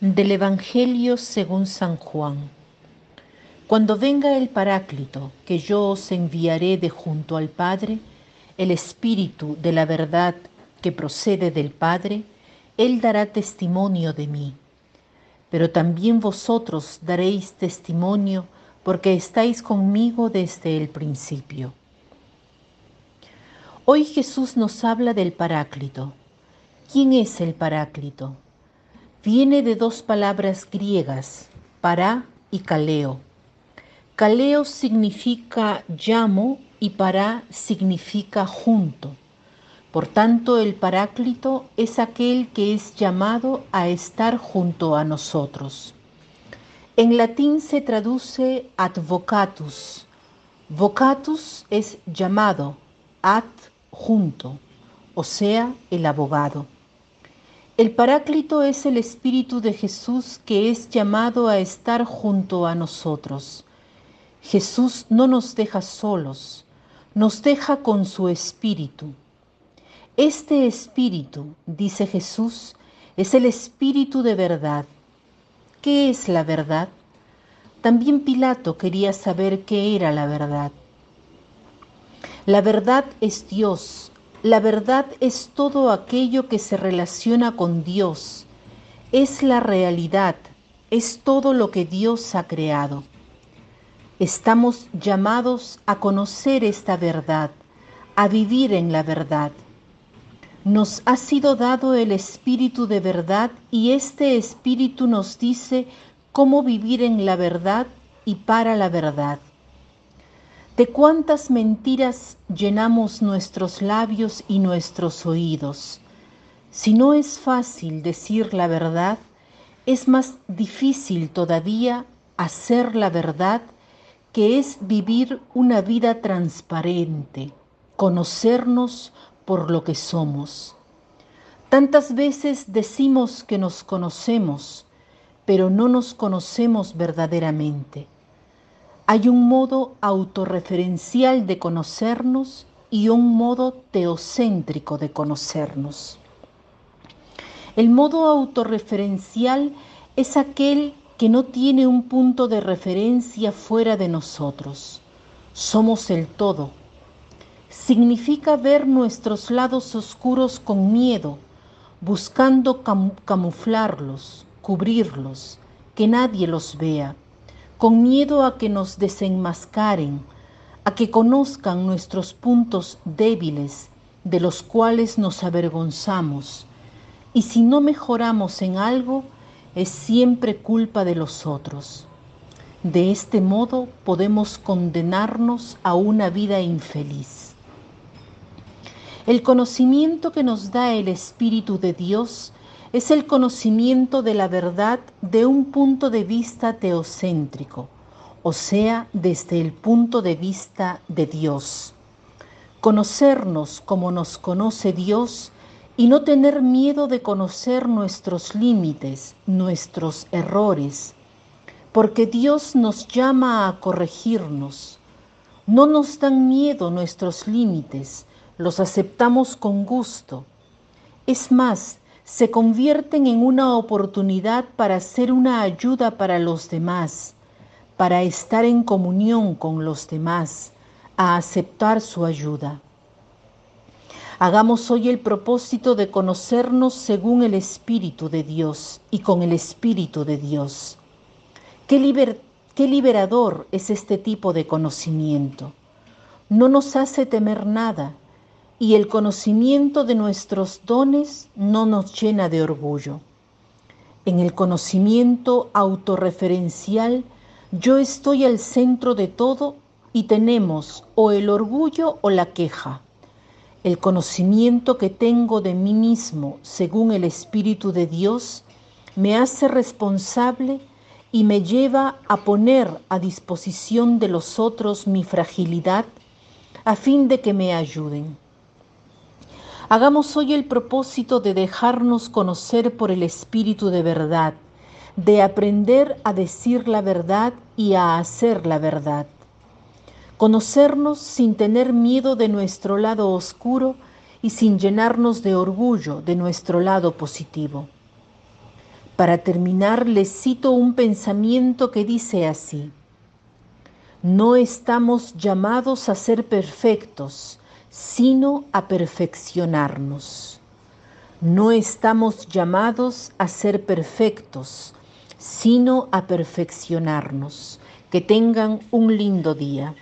Del Evangelio según San Juan. Cuando venga el Paráclito, que yo os enviaré de junto al Padre, el Espíritu de la verdad que procede del Padre, Él dará testimonio de mí. Pero también vosotros daréis testimonio porque estáis conmigo desde el principio. Hoy Jesús nos habla del Paráclito. ¿Quién es el Paráclito? Viene de dos palabras griegas, para y kaleo. Kaleo significa llamo y para significa junto. Por tanto, el Paráclito es aquel que es llamado a estar junto a nosotros. En latín se traduce advocatus. Vocatus es llamado, ad junto, o sea, el abogado. El Paráclito es el Espíritu de Jesús que es llamado a estar junto a nosotros. Jesús no nos deja solos, nos deja con su Espíritu. Este Espíritu, dice Jesús, es el Espíritu de verdad. ¿Qué es la verdad? También Pilato quería saber qué era la verdad. La verdad es Dios, la verdad es todo aquello que se relaciona con Dios, es la realidad, es todo lo que Dios ha creado. Estamos llamados a conocer esta verdad, a vivir en la verdad. Nos ha sido dado el Espíritu de verdad y este Espíritu nos dice cómo vivir en la verdad y para la verdad. De cuántas mentiras llenamos nuestros labios y nuestros oídos. Si no es fácil decir la verdad, es más difícil todavía hacer la verdad, que es vivir una vida transparente, conocernos por lo que somos. Tantas veces decimos que nos conocemos, pero no nos conocemos verdaderamente. Hay un modo autorreferencial de conocernos y un modo teocéntrico de conocernos. El modo autorreferencial es aquel que no tiene un punto de referencia fuera de nosotros. Somos el todo. Significa ver nuestros lados oscuros con miedo, buscando camuflarlos, cubrirlos, que nadie los vea con miedo a que nos desenmascaren, a que conozcan nuestros puntos débiles de los cuales nos avergonzamos. Y si no mejoramos en algo, es siempre culpa de los otros. De este modo podemos condenarnos a una vida infeliz. El conocimiento que nos da el Espíritu de Dios es el conocimiento de la verdad de un punto de vista teocéntrico, o sea, desde el punto de vista de Dios. Conocernos como nos conoce Dios y no tener miedo de conocer nuestros límites, nuestros errores, porque Dios nos llama a corregirnos. No nos dan miedo nuestros límites, los aceptamos con gusto. Es más, se convierten en una oportunidad para ser una ayuda para los demás, para estar en comunión con los demás, a aceptar su ayuda. Hagamos hoy el propósito de conocernos según el Espíritu de Dios y con el Espíritu de Dios. Qué, qué liberador es este tipo de conocimiento. No nos hace temer nada, y el conocimiento de nuestros dones no nos llena de orgullo. En el conocimiento autorreferencial, yo estoy al centro de todo y tenemos o el orgullo o la queja. El conocimiento que tengo de mí mismo según el Espíritu de Dios me hace responsable y me lleva a poner a disposición de los otros mi fragilidad a fin de que me ayuden. Hagamos hoy el propósito de dejarnos conocer por el Espíritu de verdad, de aprender a decir la verdad y a hacer la verdad. Conocernos sin tener miedo de nuestro lado oscuro y sin llenarnos de orgullo de nuestro lado positivo. Para terminar, les cito un pensamiento que dice así. No estamos llamados a ser perfectos, sino a perfeccionarnos. No estamos llamados a ser perfectos, sino a perfeccionarnos. Que tengan un lindo día.